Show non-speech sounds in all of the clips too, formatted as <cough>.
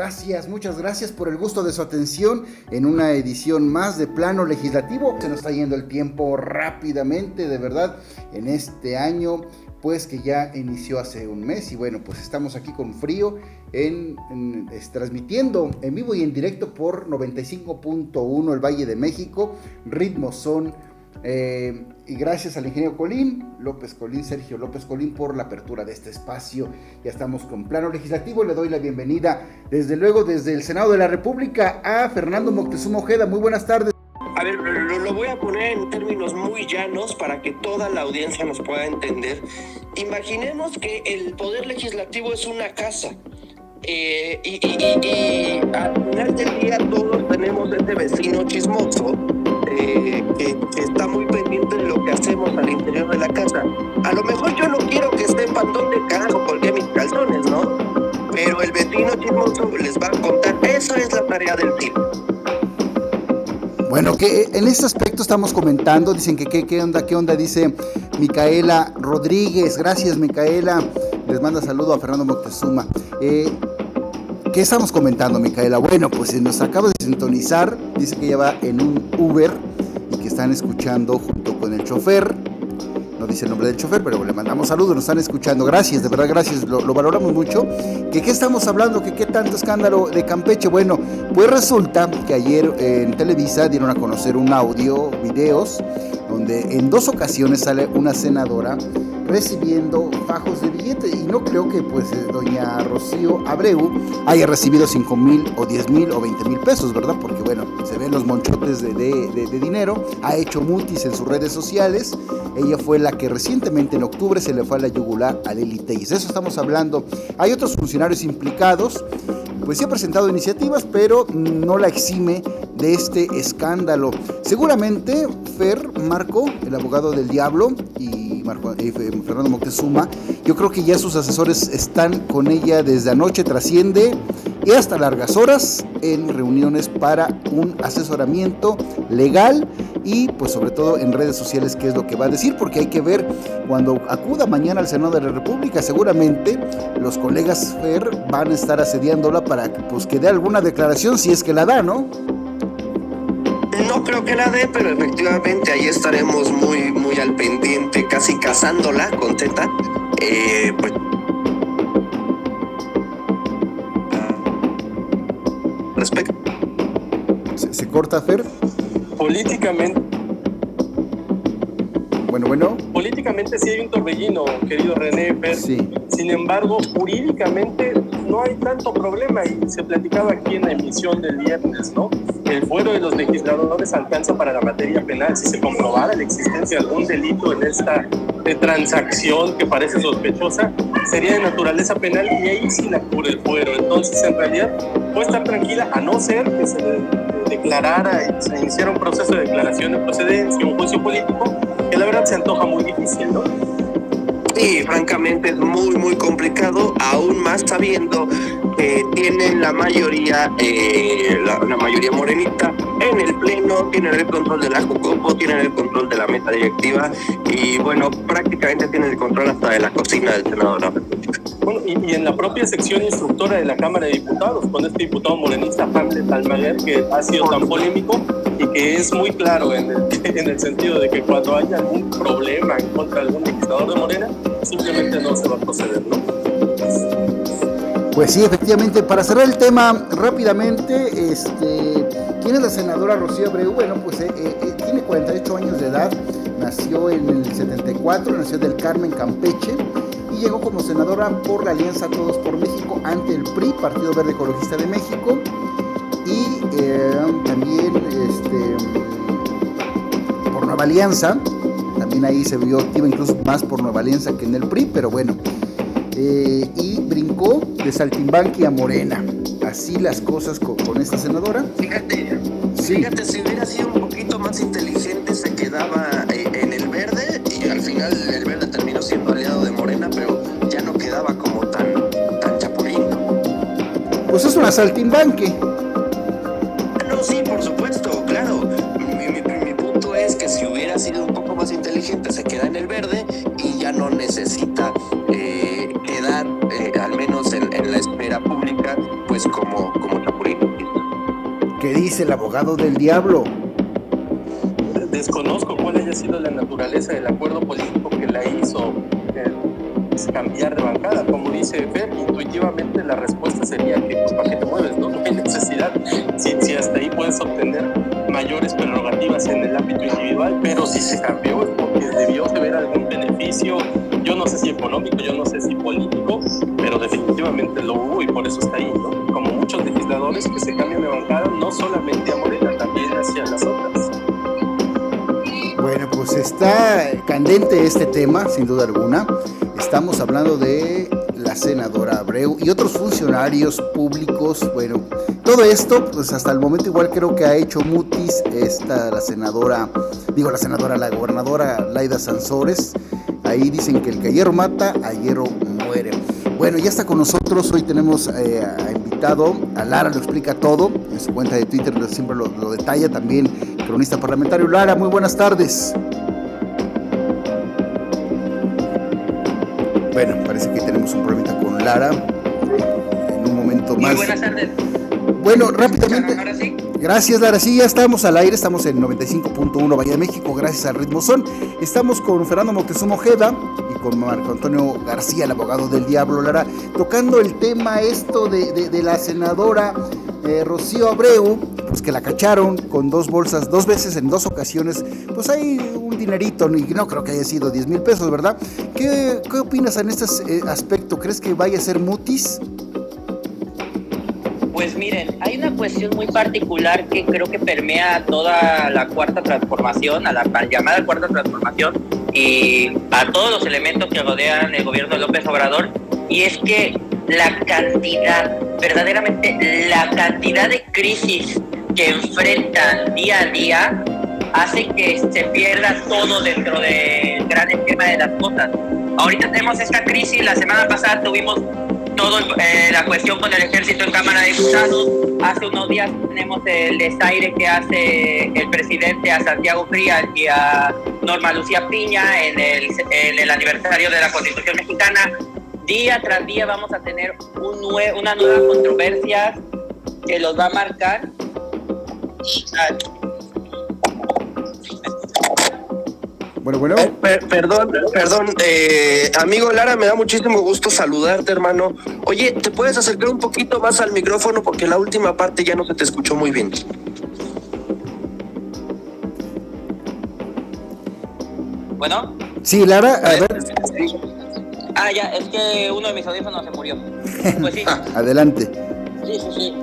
Gracias, muchas gracias por el gusto de su atención en una edición más de Plano Legislativo. Se nos está yendo el tiempo rápidamente, de verdad, en este año, pues que ya inició hace un mes y bueno, pues estamos aquí con frío en, transmitiendo en vivo y en directo por 95.1 el Valle de México, ritmos son eh, y gracias al ingeniero Colín, López Colín, Sergio López Colín, por la apertura de este espacio. Ya estamos con plano legislativo. Le doy la bienvenida, desde luego, desde el Senado de la República, a Fernando Moctezuma Ojeda. Muy buenas tardes. A ver, lo, voy a poner en términos muy llanos para que toda la audiencia nos pueda entender. Imaginemos que el poder legislativo es una casa. Eh, y, y, y, al final del día todos tenemos ese vecino chismoso eh, que, está muy pendiente de lo que hacemos al interior de la casa. A lo mejor yo no quiero que sepan dónde carajo colgué mis calzones, ¿no? Pero el vecino chismoso les va a contar. Eso es la tarea del tipo. Bueno, que en este aspecto estamos comentando, dicen que qué onda, qué onda, dice Micaela Rodríguez, gracias Micaela, les manda saludo a Fernando Moctezuma. Eh, ¿Qué estamos comentando, Micaela? Bueno, pues nos acaba de sintonizar, dice que ella va en un Uber y que están escuchando junto con el chofer. No dice el nombre del chofer, pero le mandamos saludos, nos están escuchando. Gracias, de verdad, gracias, lo, lo valoramos mucho. ¿Que qué estamos hablando? ¿Que qué tanto escándalo de Campeche? Bueno, pues resulta que ayer en Televisa dieron a conocer un audio, videos, donde en dos ocasiones sale una senadora recibiendo fajos de billetes y no creo que pues doña Rocío Abreu haya recibido 5 mil o 10 mil o 20 mil pesos, ¿verdad? Porque bueno, se ven los monchotes de, de, de, de, dinero, ha hecho multis en sus redes sociales, ella fue la que recientemente en octubre se le fue a la yugular a Lili de eso estamos hablando, hay otros funcionarios implicados, pues sí ha presentado iniciativas, pero no la exime de este escándalo. Seguramente Fer Marco, el abogado del diablo, y Eh, Fernando Moctezuma, yo creo que ya sus asesores están con ella desde anoche, trasciende y hasta largas horas en reuniones para un asesoramiento legal y pues sobre todo en redes sociales qué es lo que va a decir porque hay que ver cuando acuda mañana al Senado de la República seguramente los colegas Fer van a estar asediándola para pues que dé alguna declaración si es que la da, ¿no? No creo que la dé, pero efectivamente ahí estaremos muy, muy al pendiente, casi cazándola con Teta. Eh, pues respecto. ¿Se, ¿Se, corta, Fer? Políticamente. Bueno, bueno. Políticamente sí hay un torbellino, querido René, Fer. Sí. Sin embargo, jurídicamente no hay tanto problema y se platicaba aquí en la emisión del viernes, ¿no? El fuero de los legisladores alcanza para la materia penal si se comprobara la existencia de algún delito en esta de transacción que parece sospechosa, sería de naturaleza penal y ahí sí la cubre el fuero. Entonces, en realidad, puede estar tranquila a no ser que se declarara se iniciara un proceso de declaración de procedencia, un juicio político, que la verdad se antoja muy difícil, ¿no? Sí, francamente es muy, muy complicado, aún más sabiendo que tienen la mayoría, eh, la, mayoría morenita en el pleno, tienen el control de la Jucopo, tienen el control de la meta directiva y bueno, prácticamente tienen el control hasta de la cocina del Senado de la República. Bueno, y, y, en la propia sección instructora de la Cámara de Diputados, con este diputado morenista, Hamlet Almaguer, que ha sido tan polémico y que es muy claro en el, <laughs> en el sentido de que cuando haya algún problema en contra de algún legislador de Morena, simplemente no se va a proceder, ¿no? Pues sí, efectivamente, para cerrar el tema rápidamente, este, ¿quién es la senadora Rocío Abreu? Bueno, pues eh, eh, tiene 48 años de edad, nació en el 74, nació del Carmen, Campeche, llegó como senadora por la Alianza Todos por México ante el PRI, Partido Verde Ecologista de México, y eh, también este, por Nueva Alianza, también ahí se vio activa incluso más por Nueva Alianza que en el PRI, pero bueno. Eh, y brincó de Saltimbanqui a Morena. así las cosas con, esta senadora. Fíjate, fíjate, si hubiera sido un poquito más inteligente se quedaba una saltimbanque. No, sí, por supuesto, claro. Mi, punto es que si hubiera sido un poco más inteligente se queda en el verde y ya no necesita eh, quedar, eh, al menos en, la esfera pública, pues como, como chapulín. ¿Qué dice el abogado del diablo? Desconozco cuál haya sido la naturaleza del acuerdo político que la hizo eh, cambiar de bancada. Como dice Fer, intuitivamente la respuesta sería que, pues, ¿para qué te mueves? No, <laughs> no hay necesidad. Si, si hasta ahí puedes obtener mayores prerrogativas en el ámbito individual, pero si se cambió es porque debió de ver algún beneficio, yo no sé si económico, yo no sé si político, pero definitivamente lo hubo y por eso está ahí, ¿no? Como muchos legisladores que se cambian de bancada, no solamente a Morena, también hacia las otras. Bueno, pues está candente este tema, sin duda alguna. Estamos hablando de la senadora Abreu y otros funcionarios públicos. Bueno, todo esto, pues hasta el momento igual creo que ha hecho mutis esta la senadora, digo la senadora, la gobernadora Laida Sansores. Ahí dicen que el que ayer mata, ayer muere. Bueno, ya está con nosotros. Hoy tenemos eh, invitado a Lara, lo explica todo. En su cuenta de Twitter siempre lo, lo detalla. También cronista parlamentario. Lara, muy buenas tardes. Bueno, parece que un problemita con Lara. En un momento más. Muy buenas tardes. Bueno, rápidamente. Ahora sí. Gracias, Lara. Sí, ya estamos al aire. Estamos en 95.1 Bahía de México, gracias al Ritmo Son. Estamos con Fernando Moctezuma Ojeda y con Marco Antonio García, el abogado del diablo, Lara, tocando el tema esto de, de, la senadora eh, Rocío Abreu, pues que la cacharon con dos bolsas, dos veces en dos ocasiones. Pues hay un dinerito, y no creo que haya sido 10 mil pesos, ¿verdad? ¿Qué, ¿Qué, opinas en este eh, aspecto? ¿Crees que vaya a ser mutis? Pues miren, hay una cuestión muy particular que creo que permea toda la cuarta transformación, a la llamada cuarta transformación y a todos los elementos que rodean el gobierno de López Obrador, y es que la cantidad, verdaderamente la cantidad de crisis que enfrentan día a día hace que se pierda todo dentro del gran esquema de las cosas. Ahorita tenemos esta crisis, la semana pasada tuvimos toda eh, la cuestión con el ejército en Cámara de Diputados. Hace unos días tenemos el desaire que hace el presidente a Santiago Frías y a Norma Lucía Piña en el, en el aniversario de la Constitución Mexicana. Día tras día vamos a tener un una nueva controversia que los va a marcar. Bueno, bueno. Eh, perdón, perdón. Eh, amigo Lara, me da muchísimo gusto saludarte, hermano. Oye, ¿te puedes acercar un poquito más al micrófono? Porque la última parte ya no se te escuchó muy bien. Bueno. Sí, Lara, a ver. Ah, ya, es que uno de mis audífonos se murió. Pues sí. <laughs> Adelante. Sí, sí, sí.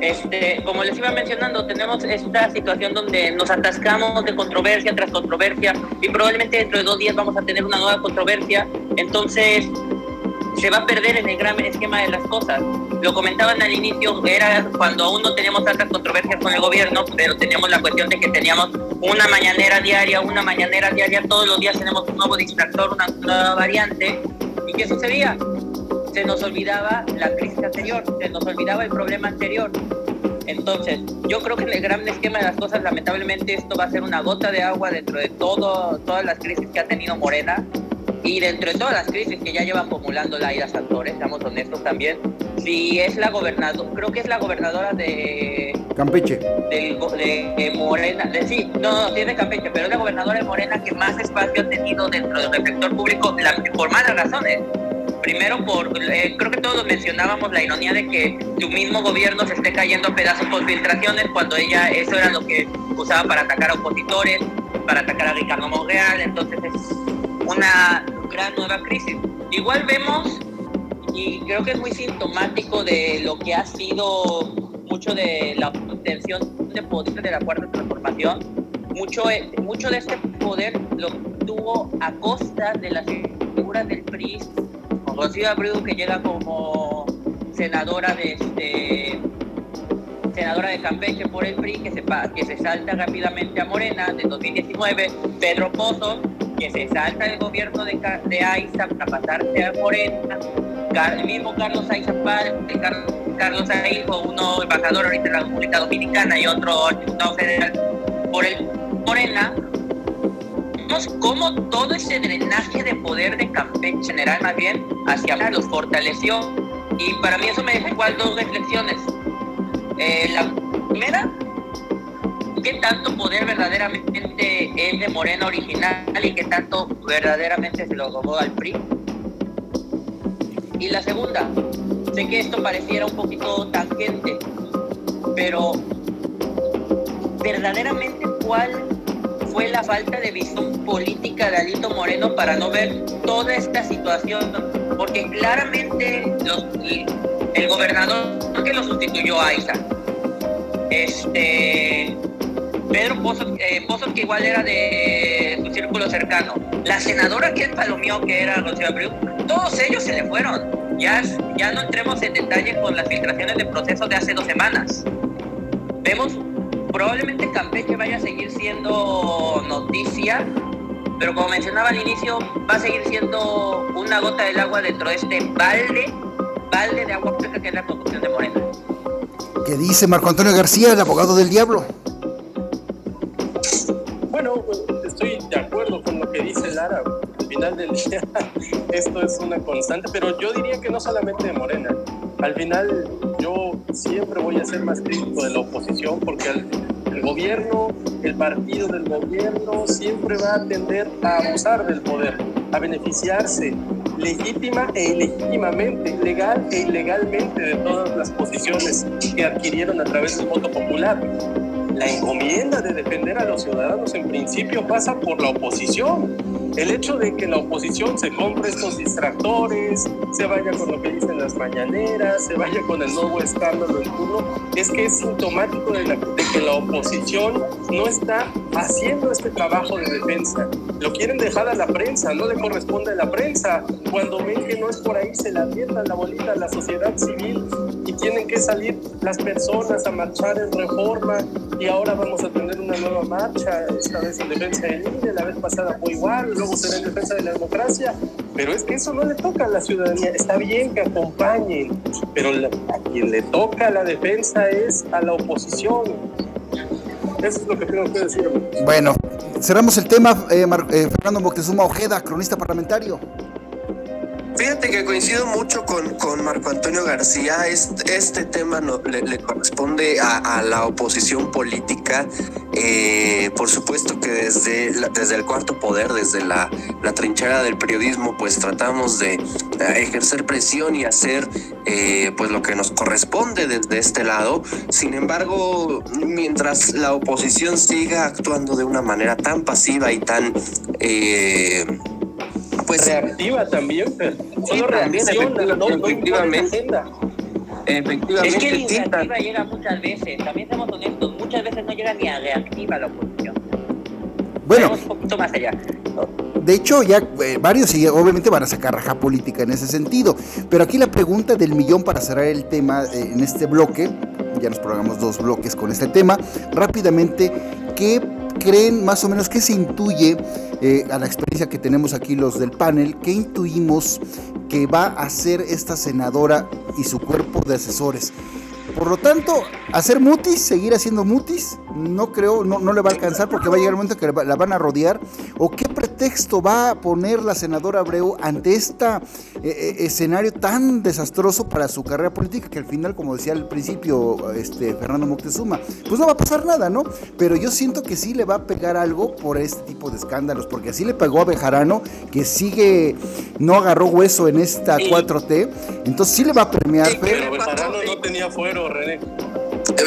Este, como les iba mencionando, tenemos esta situación donde nos atascamos de controversia tras controversia y probablemente dentro de dos días vamos a tener una nueva controversia. Entonces, se va a perder en el gran esquema de las cosas. Lo comentaban al inicio, era cuando aún no teníamos tantas controversias con el gobierno, pero teníamos la cuestión de que teníamos una mañanera diaria, una mañanera diaria, todos los días tenemos un nuevo distractor, una nueva variante. ¿Y qué sucedía? Se nos olvidaba la crisis anterior, se nos olvidaba el problema anterior. Entonces, yo creo que en el gran esquema de las cosas, lamentablemente, esto va a ser una gota de agua dentro de todo, todas las crisis que ha tenido Morena y dentro de todas las crisis que ya lleva acumulando Laida Santores, seamos honestos también. Si es la gobernadora, creo que es la gobernadora de. Campeche. De, Morena, de, sí, no, no, sí es de Campeche, pero es la gobernadora de Morena que más espacio ha tenido dentro del sector público por malas razones Primero, por, eh, creo que todos mencionábamos la ironía de que su mismo gobierno se esté cayendo a pedazos por filtraciones cuando ella eso era lo que usaba para atacar a opositores, para atacar a Ricardo Monreal, entonces es una gran nueva crisis. Igual vemos, y creo que es muy sintomático de lo que ha sido mucho de la obtención de poder de la cuarta transformación, mucho, eh, mucho de este poder lo tuvo a costa de las figuras del PRI Rocío Abreu que llega como senadora de este senadora de Campeche por el PRI que se, que se salta rápidamente a Morena de 2019, Pedro Pozo que se salta del gobierno de, de Aiza para pasarse a Morena, el mismo Carlos Aiza Carlos, Carlos Aiza, uno embajador ahorita en la República Dominicana y otro diputado federal por el Morena, vemos cómo todo ese drenaje de poder de Campeche general más bien hacia los fortaleció y para mí eso me deja igual dos reflexiones. Eh, la primera, ¿qué tanto poder verdaderamente es de Morena original y qué tanto verdaderamente se lo robó al PRI? Y la segunda, sé que esto pareciera un poquito tangente, pero verdaderamente cuál fue la falta de visión política de Alito Moreno para no ver toda esta situación, porque claramente el gobernador que lo sustituyó a Isa, este, Pedro Pozos, eh, que igual era de su círculo cercano, la senadora que él palomeó, que era Rocío Abreu, todos ellos se le fueron. Ya, ya no entremos en detalle con las filtraciones de proceso de hace dos semanas. Vemos probablemente Campeche vaya a seguir siendo noticia, pero como mencionaba al inicio, va a seguir siendo una gota del agua dentro de este balde, balde de agua fresca que es la producción de Morena. ¿Qué dice Marco Antonio García, el abogado del diablo? Bueno, estoy de acuerdo con lo que dice Lara. Al final del día, <laughs> esto es una constante, pero yo diría que no solamente de Morena. Al final, yo siempre voy a ser más crítico de la oposición porque el, gobierno, el partido del gobierno siempre va a tender a abusar del poder, a beneficiarse legítima e ilegítimamente, legal e ilegalmente de todas las posiciones que adquirieron a través del voto popular. La encomienda de defender a los ciudadanos en principio pasa por la oposición el hecho de que la oposición se compre estos distractores, se vaya con lo que dicen las mañaneras, se vaya con el nuevo escándalo del turno, es que es sintomático de, que la oposición no está haciendo este trabajo de defensa. Lo quieren dejar a la prensa, no le corresponde a la prensa. Cuando ven que no es por ahí, se la avientan la bolita a la sociedad civil tienen que salir las personas a marchar en reforma y ahora vamos a tener una nueva marcha, esta vez en defensa del INE, la vez pasada fue igual, en defensa de la democracia, pero es que eso no le toca a la ciudadanía. Está bien que acompañen, pero a quien le toca la defensa es a la oposición. Eso es lo que tengo que decir. Bueno, cerramos el tema. Eh, eh, Fernando Moctezuma Ojeda, cronista parlamentario. Fíjate que coincido mucho con, con Marco Antonio García. Este, tema le, corresponde a, la oposición política. Eh, por supuesto que desde, desde el cuarto poder, desde la, la, trinchera del periodismo, pues tratamos de ejercer presión y hacer eh, pues lo que nos corresponde desde este lado. Sin embargo, mientras la oposición siga actuando de una manera tan pasiva y tan... Eh, pues reactiva también, pero solo reacciona, no, efectivamente. Efectivamente. Es que la iniciativa llega muchas veces, también seamos honestos, muchas veces no llega ni a reactiva la oposición. Bueno, un poquito más allá. De hecho, ya eh, varios obviamente van a sacar raja política en ese sentido. Pero aquí la pregunta del millón para cerrar el tema eh, en este bloque, ya nos programamos dos bloques con este tema, rápidamente, ¿qué creen más o menos, qué se intuye eh, a la experiencia que tenemos aquí los del panel, qué intuimos que va a hacer esta senadora y su cuerpo de asesores? Por lo tanto, hacer mutis, seguir haciendo mutis, no creo, no, no le va a alcanzar porque va a llegar el momento que la van a rodear. ¿O qué pretexto va a poner la senadora Abreu ante este escenario tan desastroso para su carrera política que al final, como decía al principio este, Fernando Moctezuma, pues no va a pasar nada, ¿no? Pero yo siento que sí le va a pegar algo por este tipo de escándalos, porque así le pegó a Bejarano, que sigue, no agarró hueso en esta 4T, entonces sí le va a premiar. pero Bejarano no tenía fuero, René.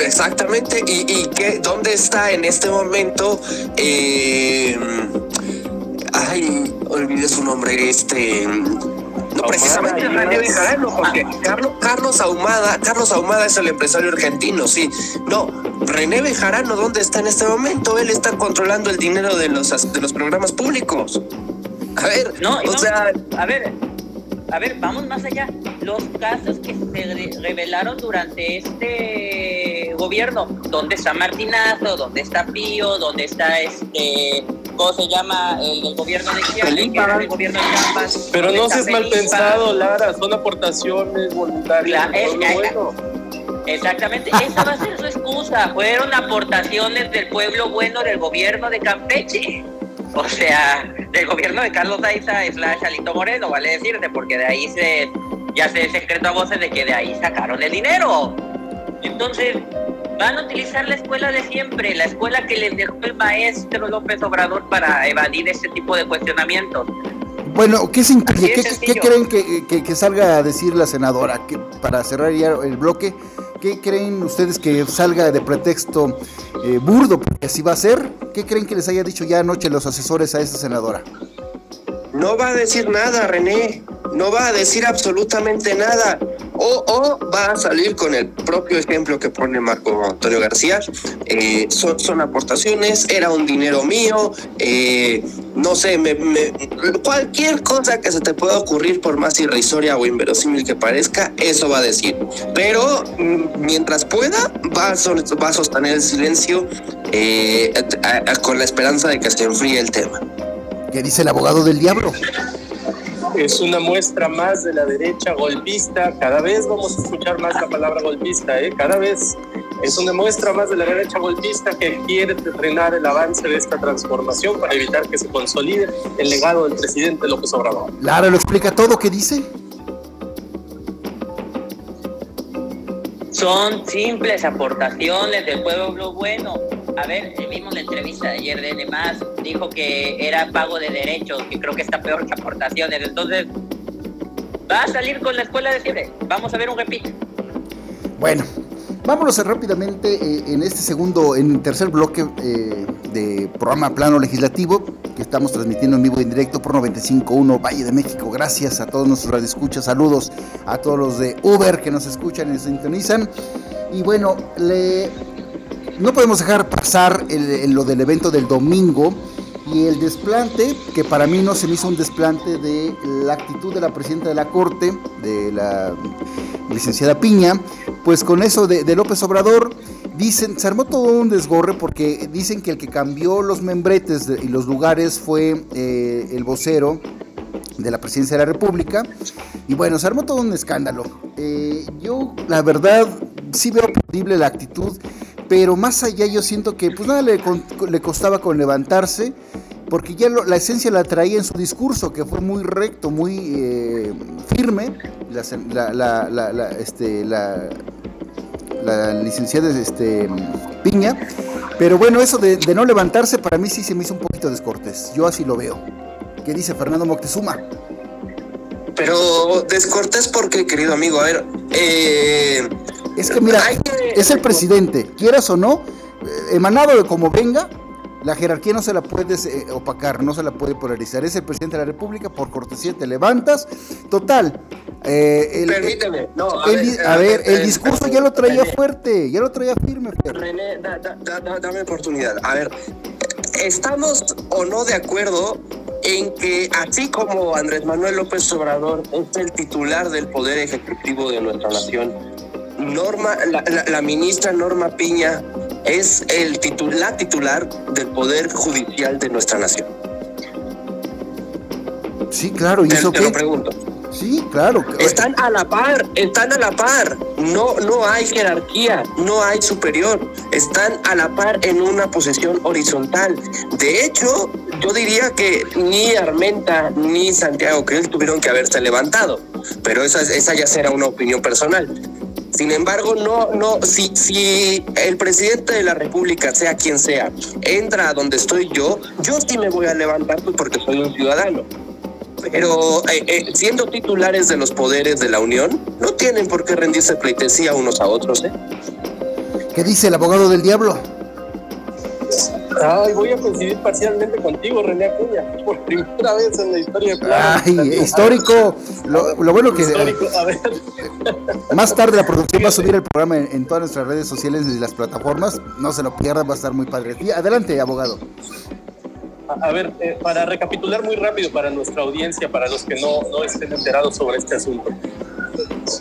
Exactamente, y, y que, ¿dónde está en este momento? Eh, ay, olvidé su nombre, este... No, precisamente René Bejarano, porque Carlos, Carlos Ahumada, Carlos Ahumada es el empresario argentino, sí. No, René Bejarano, ¿dónde está en este momento? Él está controlando el dinero de los, de los programas públicos. A ver, no, o sea... A ver, a ver, vamos más allá. Los casos que se revelaron durante este gobierno, ¿dónde está Martinazo? ¿Dónde está Pío? ¿Dónde está este, se llama el, gobierno de Chiapas? El gobierno de Chiapas. Pero no seas mal pensado, Lara, son aportaciones voluntarias. Exactamente, esa va a ser su excusa. Fueron aportaciones del pueblo bueno del gobierno de Campeche. O sea, del gobierno de Carlos Aiza slash Alito Moreno, vale decirte, porque de ahí se ya se secreto a voces de que de ahí sacaron el dinero. Entonces, van a utilizar la escuela de siempre, la escuela que les dejó el maestro López Obrador para evadir este tipo de cuestionamientos. Bueno, ¿qué, ¿qué, creen que, salga a decir la senadora? para cerrar ya el bloque, ¿qué creen ustedes que salga de pretexto eh, burdo? Porque así va a ser. ¿Qué creen que les haya dicho ya anoche los asesores a esa senadora? No va a decir nada, René. No va a decir absolutamente nada. O, o va a salir con el propio ejemplo que pone Marco Antonio García. Eh, son, son, aportaciones, era un dinero mío. Eh, no sé, me, cualquier cosa que se te pueda ocurrir, por más irrisoria o inverosímil que parezca, eso va a decir. Pero mm, mientras pueda, va a, va a sostener el silencio eh, con la esperanza de que se enfríe el tema. ¿Qué dice el abogado del diablo? Es una muestra más de la derecha golpista. Cada vez vamos a escuchar más la palabra golpista, ¿eh? Cada vez es una muestra más de la derecha golpista que quiere frenar el avance de esta transformación para evitar que se consolide el legado del presidente López Obrador. Lara lo explica todo, ¿qué dice? Son simples aportaciones del pueblo bueno a ver, en la entrevista de ayer de Más dijo que era pago de derechos, que creo que está peor que aportaciones. Entonces, va a salir con la escuela de siempre. Vamos a ver un repeat. Bueno, vámonos rápidamente eh, en este segundo, en tercer bloque eh, de programa Plano Legislativo que estamos transmitiendo en vivo y en directo por 95.1 Valle de México. Gracias a todos nuestros radioescuchas, saludos a todos los de Uber que nos escuchan y sintonizan. Y bueno, le no podemos dejar pasar el, lo del evento del domingo y el desplante, que para mí no se me hizo un desplante de la actitud de la presidenta de la Corte, de la licenciada Piña, pues con eso de, López Obrador, dicen, se armó todo un desgorre porque dicen que el que cambió los membretes y los lugares fue eh, el vocero de la presidencia de la República. Y bueno, se armó todo un escándalo. Eh, yo, la verdad, sí veo posible la actitud pero más allá yo siento que pues nada le, costaba con levantarse, porque ya la esencia la traía en su discurso, que fue muy recto, muy eh, firme, la, la, este, la, licenciada este, Piña, pero bueno, eso de, no levantarse para mí sí se me hizo un poquito descortés, yo así lo veo. ¿Qué dice Fernando Moctezuma? Pero descortés porque, querido amigo, a ver, eh, es que mira, es el presidente, quieras o no, eh, emanado de como venga, la jerarquía no se la puedes eh, opacar, no se la puede polarizar. Es el presidente de la República, por cortesía te levantas. Total. Eh, Permíteme, no. A, ver, el discurso ya lo traía fuerte, ya lo traía firme. René, dame oportunidad. A ver, ¿estamos o no de acuerdo en que así como Andrés Manuel López Obrador es el titular del poder ejecutivo de nuestra nación, Norma, la, ministra Norma Piña es el la titular del Poder Judicial de nuestra nación. Sí, claro, ¿y eso te lo pregunto. Sí, claro. Están a la par, están a la par. No, no hay jerarquía, no hay superior. Están a la par en una posición horizontal. De hecho, yo diría que ni Armenta ni Santiago Krill tuvieron que haberse levantado. Pero esa, esa ya será una opinión personal. Sin embargo, no, no, si, si el presidente de la República, sea quien sea, entra a donde estoy yo, yo sí me voy a levantar pues, porque soy un ciudadano. Pero eh, eh, siendo titulares de los poderes de la Unión, no tienen por qué rendirse pleitesía unos a otros. ¿eh? ¿Qué dice el abogado del diablo? Ay, voy a coincidir parcialmente contigo, René Acuña, por primera vez en la historia. Ay, histórico. Lo, bueno que. Histórico, a ver. Más tarde la producción va a subir el programa en, todas nuestras redes sociales y las plataformas. No se lo pierdan, va a estar muy padre. adelante, abogado. A, ver, eh, para recapitular muy rápido para nuestra audiencia, para los que no, no estén enterados sobre este asunto.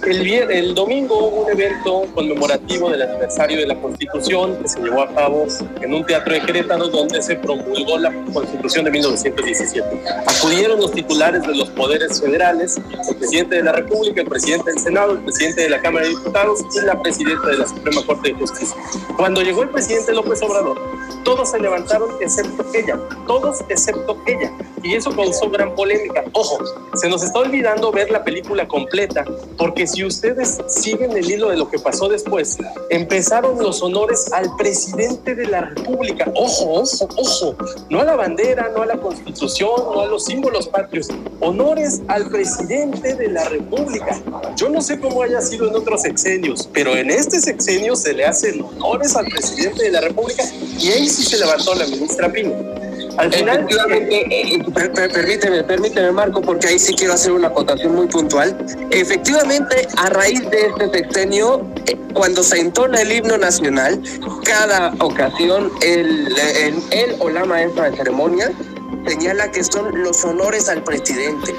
El, el domingo hubo un evento conmemorativo del aniversario de la Constitución que se llevó a cabo en un teatro de Querétaro donde se promulgó la Constitución de 1917. Acudieron los titulares de los poderes federales, el presidente de la República, el presidente del Senado, el presidente de la Cámara de Diputados y la presidenta de la Suprema Corte de Justicia. Cuando llegó el presidente López Obrador, todos se levantaron excepto ella, todos excepto ella. Y eso causó gran polémica. Ojo, se nos está olvidando ver la película completa, porque si ustedes siguen el hilo de lo que pasó después, empezaron los honores al presidente de la República. Ojo, ojo, ojo, no a la bandera, no a la constitución, no a los símbolos patrios, honores al presidente de la República. Yo no sé cómo haya sido en otros sexenios, pero en este sexenio se le hacen honores al presidente de la República y ahí sí se levantó la ministra Pino. Al final, eh, eh, permíteme, permíteme Marco, porque ahí sí quiero hacer una acotación muy puntual. Efectivamente, a raíz de este sexenio, eh, cuando se entona el himno nacional, cada ocasión el, él o la maestra de ceremonia señala que son los honores al presidente,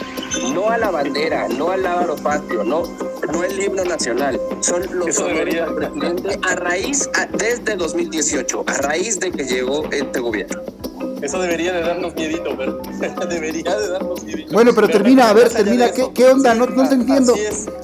no a la bandera, no al patio, no, no el himno nacional, son los honores al presidente a raíz, desde 2018, a raíz de que llegó este gobierno. Eso debería de darnos miedito, pero <laughs> debería de darnos miedito. Bueno, pero termina, a ver, termina, ¿qué, ¿qué, onda? No, no te entiendo.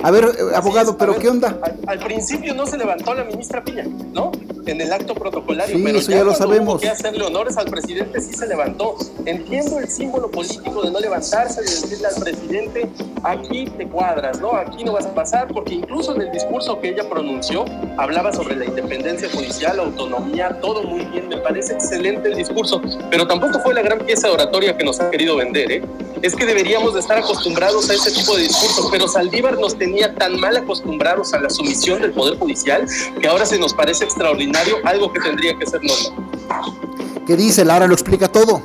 A ver, abogado, pero ¿qué onda? Al, principio no se levantó la ministra Piña, ¿no? En el acto protocolario, sí, pero eso ya, lo sabemos. Hubo que hacerle honores al presidente, sí se levantó. Entiendo el símbolo político de no levantarse, de decirle al presidente, aquí te cuadras, ¿no? Aquí no vas a pasar, porque incluso en el discurso que ella pronunció, hablaba sobre la independencia judicial, la autonomía, todo muy bien, me parece excelente el discurso, pero tampoco fue la gran pieza de oratoria que nos ha querido vender, ¿eh? Es que deberíamos de estar acostumbrados a ese tipo de discursos, pero Saldívar nos tenía tan mal acostumbrados a la sumisión del Poder Judicial que ahora se nos parece extraordinario algo que tendría que ser normal. ¿Qué dice? Lara lo explica todo.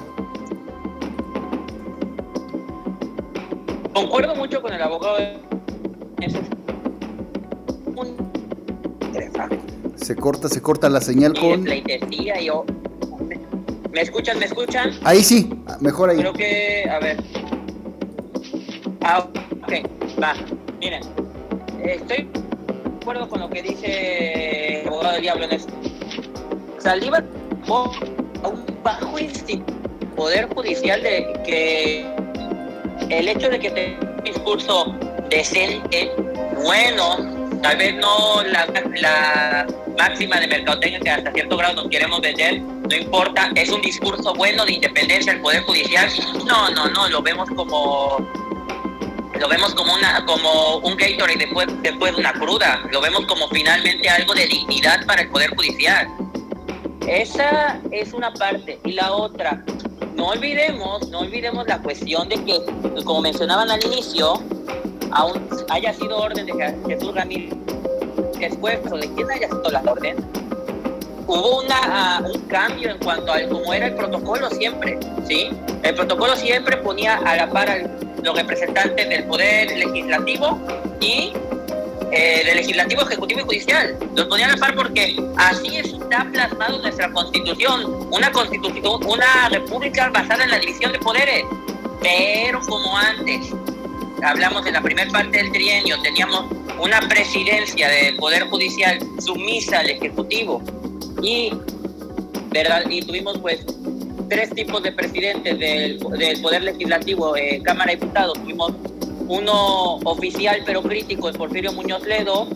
Concuerdo mucho con el abogado. Se corta, se corta la señal con. yo ¿Me escuchan? ¿Me escuchan? Ahí sí, mejor ahí. Creo que, a ver. Ah, ok, va. Miren, estoy de acuerdo con lo que dice el abogado del diablo en esto. Saldívar a un bajo instinto poder judicial de que el hecho de que tenga un discurso decente, bueno, tal vez no la, máxima de mercadotecnia que hasta cierto grado nos queremos vender, no importa, es un discurso bueno de independencia del Poder Judicial. No, no, no, lo vemos como lo vemos como una como un Gatorade después, después de una cruda, lo vemos como finalmente algo de dignidad para el Poder Judicial. Esa es una parte. Y la otra, no olvidemos, no olvidemos la cuestión de que, como mencionaban al inicio, aún haya sido orden de Jesús Ramírez esfuerzo de quién haya sido la orden, hubo una, un cambio en cuanto a cómo era el protocolo siempre, ¿sí? El protocolo siempre ponía a la par a los representantes del poder legislativo y eh, del legislativo, ejecutivo y judicial. Los ponía a la par porque así está plasmado nuestra constitución, una constitución, una república basada en la división de poderes. Pero como antes, hablamos en la primera parte del trienio, teníamos una presidencia del Poder Judicial sumisa al Ejecutivo y, ¿verdad? y tuvimos pues tres tipos de presidentes del, Poder Legislativo, Cámara de Diputados, tuvimos uno oficial pero crítico en Porfirio Muñoz Ledo,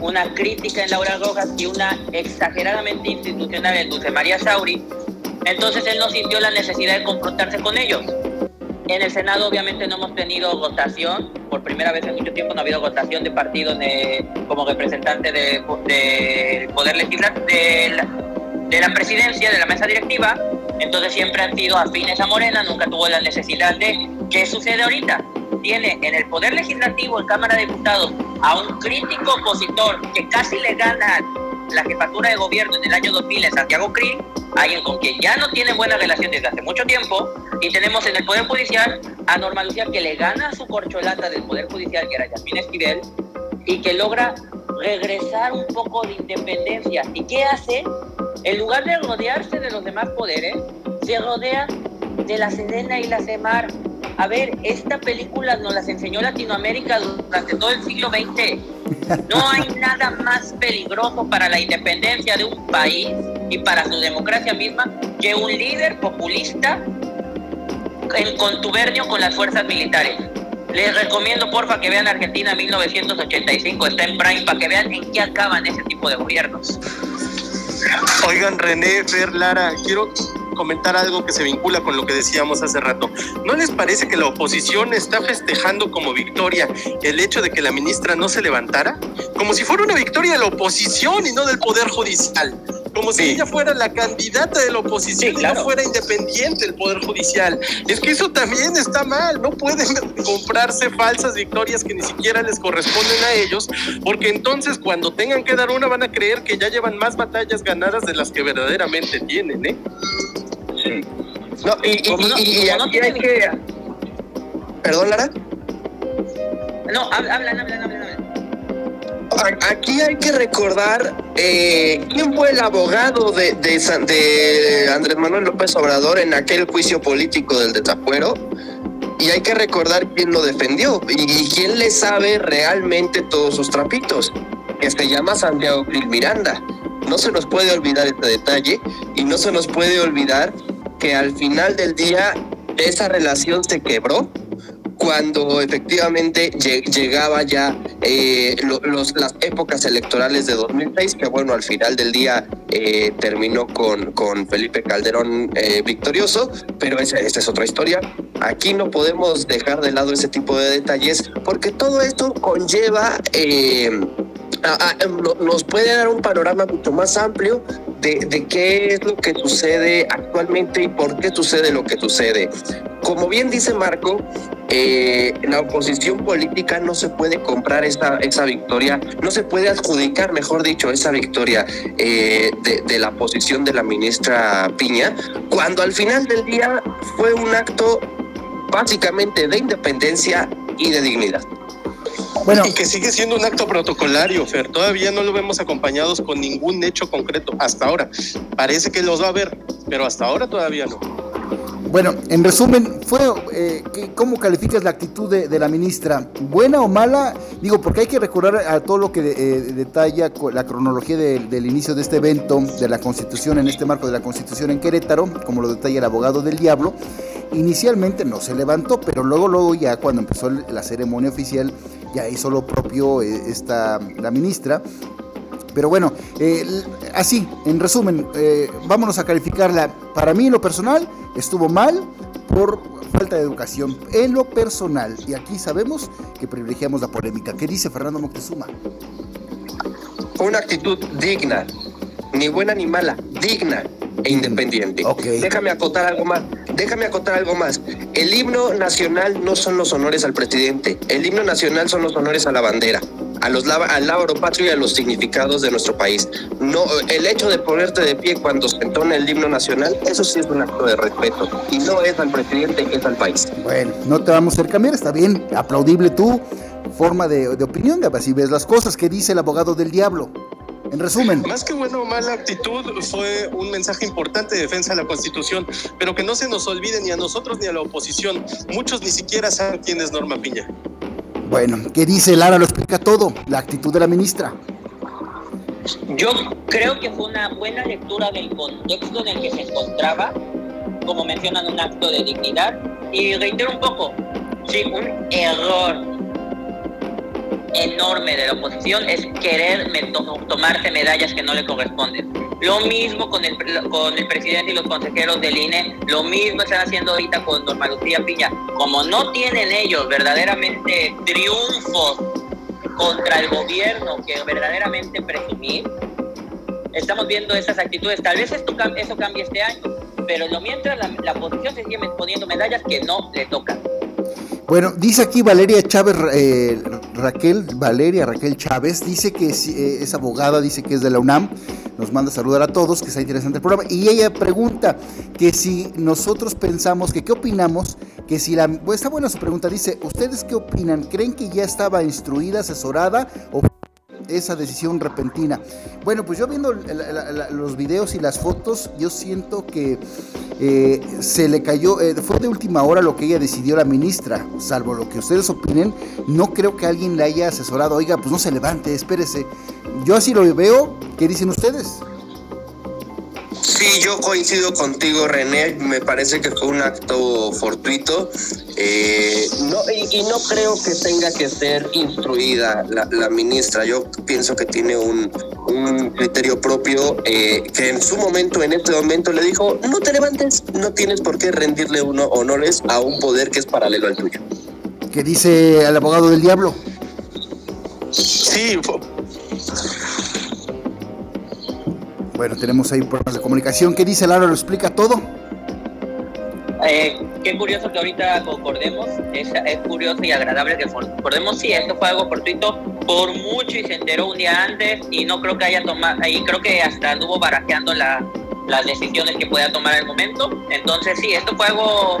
una crítica en Laura Rojas y una exageradamente institucional en Dulce María Sauri. Entonces él no sintió la necesidad de confrontarse con ellos. En el Senado obviamente no hemos tenido votación, por primera vez en mucho tiempo no ha habido votación de partidos como representante del Poder Legislativo, de la, de la presidencia, de la mesa directiva, entonces siempre han sido afines a Morena, nunca tuvo la necesidad de... ¿Qué sucede ahorita? Tiene en el Poder Legislativo, en Cámara de Diputados, a un crítico opositor que casi le gana la jefatura de gobierno en el año 2000 en Santiago Cri, alguien con quien ya no tiene buena relación desde hace mucho tiempo, y tenemos en el Poder Judicial a Norma Lucía que le gana su corcholata del Poder Judicial, que era Yasmín Esquivel, y que logra regresar un poco de independencia. ¿Y qué hace? En lugar de rodearse de los demás poderes, se rodea de la Sedena y la Semar. A ver, esta película nos las enseñó Latinoamérica durante todo el siglo XX. No hay <laughs> nada más peligroso para la independencia de un país y para su democracia misma que un líder populista en contubernio con las fuerzas militares. Les recomiendo porfa que vean Argentina 1985, está en Prime, para que vean en qué acaban ese tipo de gobiernos. Oigan, René, Fer, Lara, quiero comentar algo que se vincula con lo que decíamos hace rato. ¿No les parece que la oposición está festejando como victoria el hecho de que la ministra no se levantara? Como si fuera una victoria de la oposición y no del Poder Judicial como si ella fuera la candidata de la oposición y no fuera independiente el Poder Judicial. Es que eso también está mal, no pueden <laughs> comprarse falsas victorias que ni siquiera les corresponden a ellos, porque entonces cuando tengan que dar una van a creer que ya llevan más batallas ganadas de las que verdaderamente tienen, ¿eh? Sí. No, y, y, aquí hay que... ¿Perdón, Lara? No, hablan, hablan, hablan aquí hay que recordar eh, quién fue el abogado de, de, Andrés Manuel López Obrador en aquel juicio político del desafuero. Y hay que recordar quién lo defendió y, quién le sabe realmente todos sus trapitos, que se llama Santiago Gil Miranda. No se nos puede olvidar este detalle y no se nos puede olvidar que al final del día esa relación se quebró cuando efectivamente llegaba ya eh, los, las épocas electorales de 2006, que bueno, al final del día eh, terminó con, con Felipe Calderón eh, victorioso, pero esa, es otra historia. Aquí no podemos dejar de lado ese tipo de detalles porque todo esto conlleva... nos puede dar un panorama mucho más amplio de, de, qué es lo que sucede actualmente y por qué sucede lo que sucede. Como bien dice Marco, eh, la oposición política no se puede comprar esa, esa victoria, no se puede adjudicar, mejor dicho, esa victoria eh, de, la posición de la ministra Piña, cuando al final del día fue un acto básicamente de independencia y de dignidad. Bueno. Y <laughs> que sigue siendo un acto protocolario, Fer. Todavía no lo vemos acompañados con ningún hecho concreto hasta ahora. Parece que los va a haber, pero hasta ahora todavía no. Bueno, en resumen, fue eh, ¿cómo calificas la actitud de, la ministra? ¿Buena o mala? Digo, porque hay que recordar a todo lo que eh, detalla la cronología del inicio de este evento, de la Constitución, en este marco de la Constitución en Querétaro, como lo detalla el abogado del diablo. Inicialmente no se levantó, pero luego, luego ya cuando empezó la ceremonia oficial, ya hizo lo propio eh, esta, la ministra pero bueno, eh, así, en resumen, eh, vámonos a calificarla. Para mí, en lo personal, estuvo mal por falta de educación. En lo personal, y aquí sabemos que privilegiamos la polémica. ¿Qué dice Fernando Moctezuma? Una actitud digna, ni buena ni mala, digna e independiente. Déjame acotar algo más. Déjame acotar algo más. El himno nacional no son los honores al presidente. El himno nacional son los honores a la bandera a los, al lábaro patrio y a los significados de nuestro país. No, el hecho de ponerte de pie cuando se entona el himno nacional, eso sí es un acto de respeto. Y no es al presidente, es al país. Bueno, no te vamos a hacer cambiar, está bien, aplaudible tu forma de, de opinión, así ves las cosas que dice el abogado del diablo. En resumen. Más que bueno o mala actitud, fue un mensaje importante de defensa de la Constitución, pero que no se nos olvide ni a nosotros ni a la oposición. Muchos ni siquiera saben quién es Norma Piña. Bueno, ¿qué dice Lara? Lo explica todo, la actitud de la ministra. Yo creo que fue una buena lectura del contexto en el que se encontraba, como mencionan, un acto de dignidad. Y reitero un poco, sí, un error enorme de la oposición es querer tomarse medallas que no le corresponden. Lo mismo con el, con el presidente y los consejeros del INE, lo mismo están haciendo ahorita con Norma Lucía Piña. Como no tienen ellos verdaderamente triunfos contra el gobierno que verdaderamente presumir, estamos viendo esas actitudes. Tal vez esto, eso cambie este año, pero lo mientras la, la oposición se sigue poniendo medallas que no le tocan. Bueno, dice aquí Valeria Chávez, eh, Raquel, Valeria Raquel Chávez, dice que eh, es, abogada, dice que es de la UNAM, nos manda a saludar a todos, que está interesante el programa, y ella pregunta que si nosotros pensamos, que qué opinamos, que si la, pues está buena su pregunta, dice, ¿ustedes qué opinan? ¿Creen que ya estaba instruida, asesorada o esa decisión repentina. Bueno, pues yo viendo los videos y las fotos, yo siento que eh, se le cayó, eh, fue de última hora lo que ella decidió la ministra, salvo lo que ustedes opinen, no creo que alguien le haya asesorado, oiga, pues no se levante, espérese. Yo así lo veo, ¿qué dicen ustedes? Sí, yo coincido contigo, René. Me parece que fue un acto fortuito. Eh, no, y, no creo que tenga que ser instruida la, ministra. Yo pienso que tiene un, criterio propio eh, que en su momento, en este momento, le dijo, no te levantes, no tienes por qué rendirle uno honores a un poder que es paralelo al tuyo. ¿Qué dice el abogado del diablo? Sí, bueno, tenemos ahí problemas de comunicación. ¿Qué dice Lara? ¿Lo explica todo? Eh, qué curioso que ahorita concordemos, es, curioso y agradable que concordemos, sí, esto fue algo fortuito por mucho y se enteró un día antes y no creo que haya tomado, ahí creo que hasta anduvo barajeando la, las decisiones que pueda tomar el momento, entonces sí, esto fue algo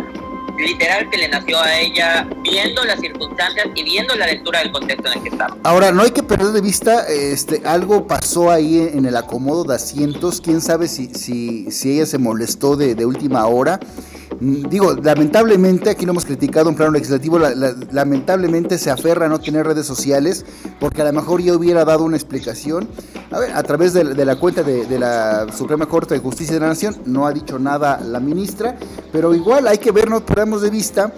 literal que le nació a ella viendo las circunstancias y viendo la lectura del contexto en el que estaba. Ahora, no hay que perder de vista, este, algo pasó ahí en el acomodo de asientos, quién sabe si, si, si ella se molestó de, última hora digo, lamentablemente, aquí lo hemos criticado en plano legislativo, lamentablemente se aferra a no tener redes sociales, porque a lo mejor yo hubiera dado una explicación. A ver, a través de, la cuenta de, de, la Suprema Corte de Justicia de la Nación, no ha dicho nada la ministra, pero igual hay que vernos, perdamos de vista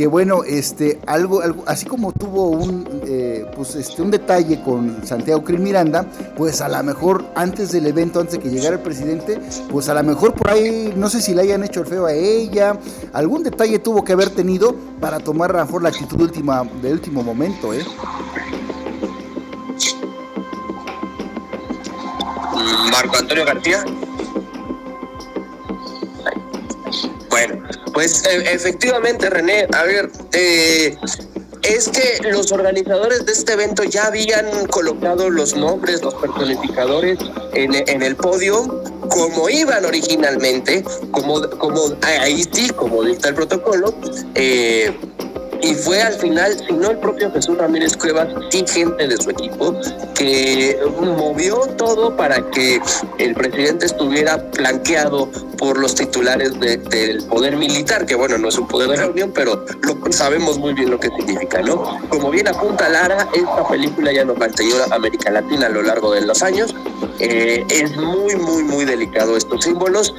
que bueno, este, algo, algo así como tuvo un, eh, pues este, un detalle con Santiago Cris Miranda, pues a lo mejor antes del evento, antes de que llegara el presidente, pues a lo mejor por ahí, no sé si le hayan hecho el feo a ella, algún detalle tuvo que haber tenido para tomar a lo mejor la actitud última, de último momento, ¿eh? Marco Antonio García. Pues e, efectivamente, René, a ver, eh, es que los organizadores de este evento ya habían colocado los nombres, los personificadores en, en el podio como iban originalmente, como, como ahí sí, como dicta el protocolo, eh, y fue al final, si no el propio Jesús Ramírez Cuevas, sí gente de su equipo, que movió todo para que el presidente estuviera blanqueado por los titulares del poder militar, que bueno, no es un poder de la Unión, pero sabemos muy bien lo que significa, ¿no? Como bien apunta Lara, esta película ya nos mantenió a América Latina a lo largo de los años. Eh, es muy, muy, muy delicado estos símbolos.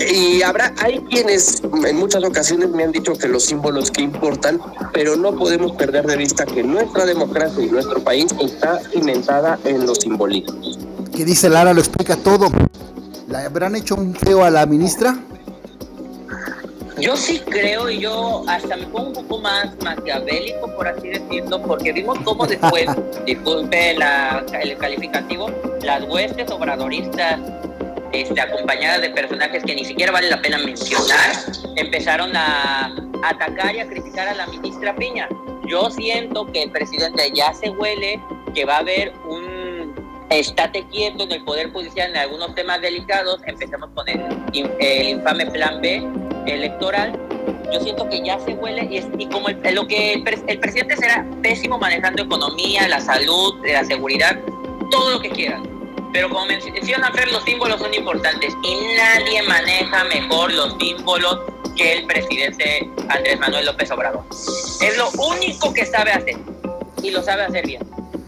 Y habrá, hay quienes en muchas ocasiones me han dicho que los símbolos que importan, pero no podemos perder de vista que nuestra democracia y nuestro país está cimentada en los simbolismos. ¿Qué dice Lara? Lo explica todo. ¿La habrán hecho un feo a la ministra? Yo sí creo y yo hasta me pongo un poco más maquiavélico, por así decirlo, porque vimos cómo después, <laughs> disculpe la, el calificativo, las huestes obradoristas este, acompañadas de personajes que ni siquiera vale la pena mencionar, empezaron a atacar y a criticar a la ministra Piña. Yo siento que el presidente ya se huele que va a haber un estate quieto en el Poder Judicial en algunos temas delicados. Empezamos con el, infame Plan B electoral. Yo siento que ya se huele y, como lo que el, el presidente será pésimo manejando economía, la salud, la seguridad, todo lo que quieran pero como menciona Fer, los símbolos son importantes y nadie maneja mejor los símbolos que el presidente Andrés Manuel López Obrador. Es lo único que sabe hacer y lo sabe hacer bien.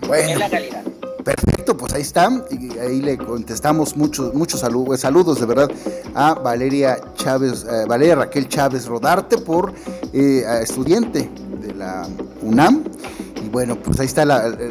Bueno, es la calidad. Perfecto, pues ahí está. Y ahí le contestamos muchos, muchos saludos, saludos de verdad a Valeria Chávez, eh, Valeria Raquel Chávez Rodarte por eh, estudiante de la UNAM. Y bueno, pues ahí está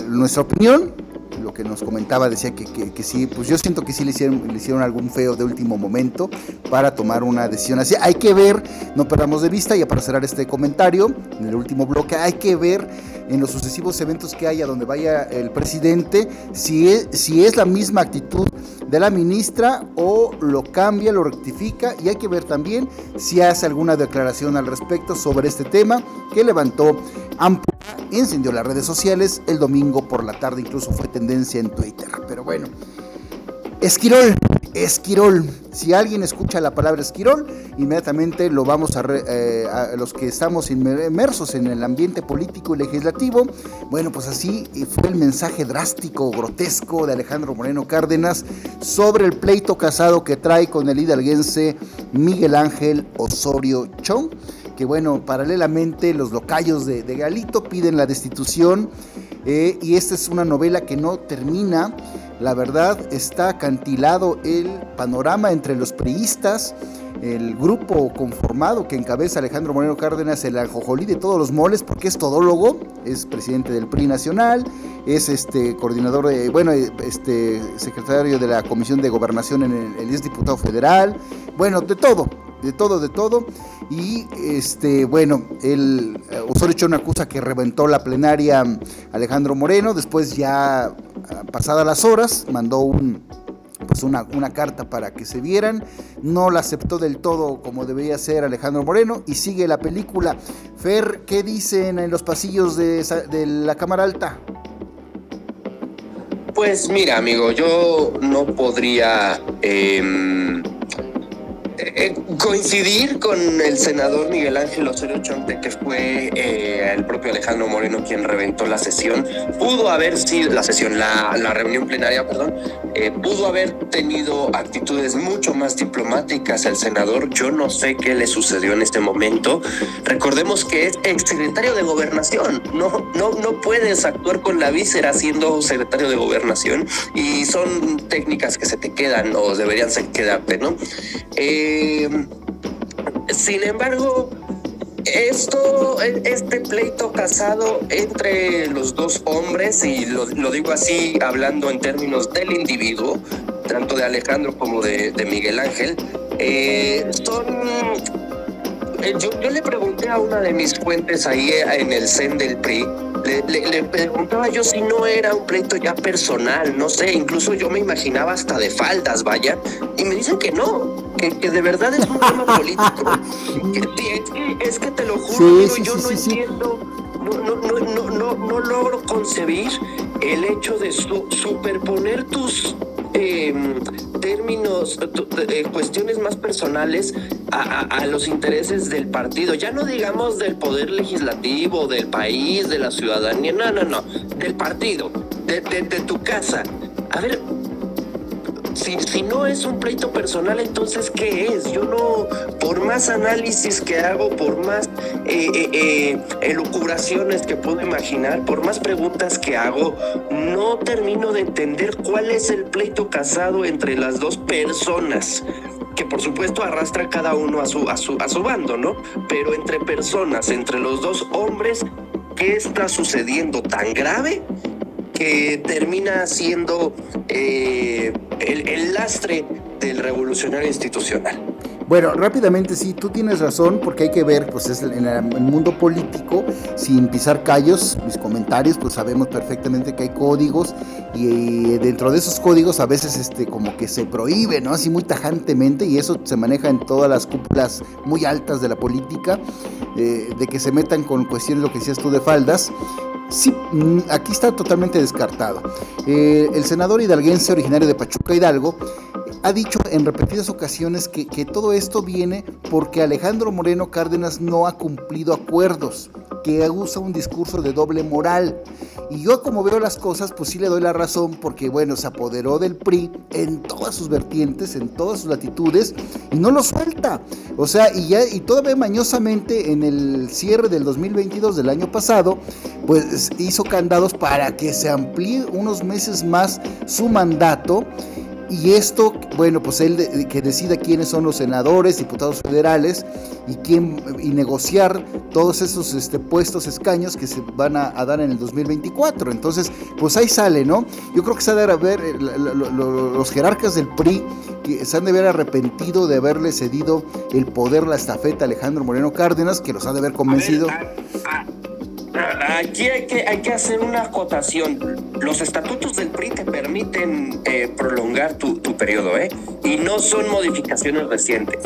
nuestra opinión lo que nos comentaba, decía que, que, sí, pues yo siento que sí le hicieron, le hicieron algún feo de último momento para tomar una decisión así. Hay que ver, no perdamos de vista, ya para cerrar este comentario, en el último bloque, hay que ver en los sucesivos eventos que haya donde vaya el presidente, si es, si es la misma actitud de la ministra o lo cambia, lo rectifica y hay que ver también si hace alguna declaración al respecto sobre este tema que levantó amplio, encendió las redes sociales el domingo por la tarde, incluso fue tendencia en Twitter. Pero bueno, Esquirol, Esquirol. Si alguien escucha la palabra Esquirol, inmediatamente lo vamos a, eh, a, los que estamos inmersos en el ambiente político y legislativo. Bueno, pues así fue el mensaje drástico, grotesco de Alejandro Moreno Cárdenas sobre el pleito casado que trae con el hidalguense Miguel Ángel Osorio Chong. Que bueno, paralelamente los locayos de, Galito piden la destitución. Eh, y esta es una novela que no termina. La verdad está acantilado el panorama entre los priistas, el grupo conformado que encabeza Alejandro Moreno Cárdenas, el anjojolí de todos los moles, porque es todólogo, es presidente del PRI nacional, es este coordinador, de, bueno, este secretario de la Comisión de Gobernación en el, es diputado federal, bueno, de todo, de todo, de todo. Y este, bueno, el Osorio Chón acusa que reventó la plenaria Alejandro Moreno, después ya pasadas las horas, mandó un, pues una, una, carta para que se vieran. No la aceptó del todo como debería ser Alejandro Moreno y sigue la película. Fer, ¿qué dicen en los pasillos de, la Cámara Alta? Pues mira, amigo, yo no podría eh, eh, coincidir con el senador Miguel Ángel Osorio Chonte, que fue eh, el propio Alejandro Moreno quien reventó la sesión. Pudo haber sido la sesión, la, la reunión plenaria, perdón, eh, pudo haber tenido actitudes mucho más diplomáticas el senador. Yo no sé qué le sucedió en este momento. Recordemos que es exsecretario de gobernación. No, no, no puedes actuar con la víscera siendo secretario de gobernación y son técnicas que se te quedan o deberían quedarte, ¿no? Eh, sin embargo, esto, este pleito casado entre los dos hombres, y lo, digo así hablando en términos del individuo, tanto de Alejandro como de, de Miguel Ángel, eh, son... Eh, yo, yo, le pregunté a una de mis fuentes ahí en el CEN del PRI, le, le, le, preguntaba yo si no era un pleito ya personal, no sé, incluso yo me imaginaba hasta de faldas, vaya, y me dicen que no, que, que de verdad es un tema <laughs> político. es, es, que te lo juro, sí, digo, sí, yo sí, no entiendo, no, no, no, no, logro concebir el hecho de su, superponer tus eh, términos, eh, cuestiones más personales a, a, a, los intereses del partido. Ya no digamos del poder legislativo, del país, de la ciudadanía, no, no, no, del partido, de, de, de tu casa. A ver, si, si, no es un pleito personal, entonces ¿qué es? Yo no, por más análisis que hago, por más eh, eh, eh, elucubraciones que puedo imaginar, por más preguntas que hago, no termino de entender cuál es el pleito casado entre las dos personas que por supuesto arrastra cada uno a su, a su, a su bando, ¿no? Pero entre personas, entre los dos hombres, ¿qué está sucediendo tan grave que termina siendo eh, el, lastre del revolucionario institucional. Bueno, rápidamente sí, tú tienes razón, porque hay que ver, pues es en el mundo político, sin pisar callos, mis comentarios, pues sabemos perfectamente que hay códigos y dentro de esos códigos a veces este como que se prohíbe, ¿no? Así muy tajantemente y eso se maneja en todas las cúpulas muy altas de la política, eh, de que se metan con cuestiones, lo que decías tú, de faldas Sí, aquí está totalmente descartado. Eh, el senador hidalguense originario de Pachuca Hidalgo ha dicho en repetidas ocasiones que, que, todo esto viene porque Alejandro Moreno Cárdenas no ha cumplido acuerdos, que usa un discurso de doble moral. Y yo como veo las cosas, pues sí le doy la razón porque, bueno, se apoderó del PRI en todas sus vertientes, en todas sus latitudes, y no lo suelta. O sea, y ya, y todavía mañosamente en el cierre del 2022 del año pasado, pues hizo candados para que se amplíe unos meses más su mandato y esto, bueno, pues él de, que decida quiénes son los senadores, diputados federales y quién y negociar todos esos este, puestos escaños que se van a, a, dar en el 2024. Entonces, pues ahí sale, ¿no? Yo creo que se ha de haber eh, lo, lo, lo, los jerarcas del PRI que se han de haber arrepentido de haberle cedido el poder, la estafeta a Alejandro Moreno Cárdenas, que los ha de haber convencido. A ver, a, a, Aquí hay que, hacer una acotación. Los estatutos del PRI te permiten eh, prolongar tu, periodo, ¿eh? Y no son modificaciones recientes.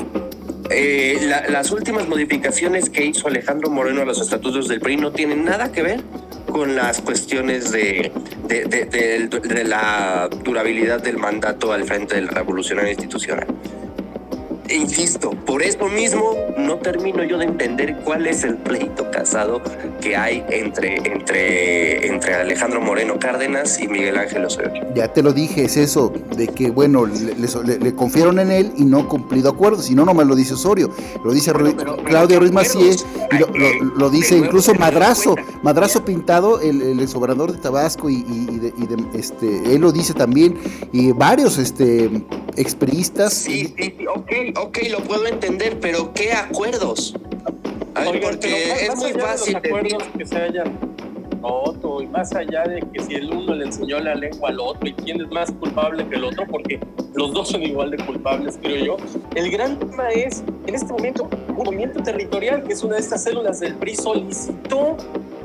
Eh, la, las últimas modificaciones que hizo Alejandro Moreno a los estatutos del PRI no tienen nada que ver con las cuestiones de la durabilidad del mandato al frente del revolucionario institucional insisto, por eso mismo no termino yo de entender cuál es el pleito casado que hay entre, entre, entre Alejandro Moreno Cárdenas y Miguel Ángel Osorio. Ya te lo dije, es eso, de que, bueno, le, confiaron en él y no cumplido acuerdos, si no, no me lo dice Osorio, lo dice Claudio Ruiz Macías y lo, dice incluso Madrazo, Madrazo Pintado, el, el exobrador de Tabasco y, de, este, él lo dice también, y varios este, expriistas. Sí, sí, sí, ok, ok, lo puedo entender, pero ¿qué acuerdos? porque es muy fácil. Los acuerdos que se hayan roto y más allá de que si el uno le enseñó la lengua al otro y quién es más culpable que el otro, porque los dos son igual de culpables, creo yo. El gran tema es, en este momento, un movimiento territorial, que es una de estas células del PRI, solicitó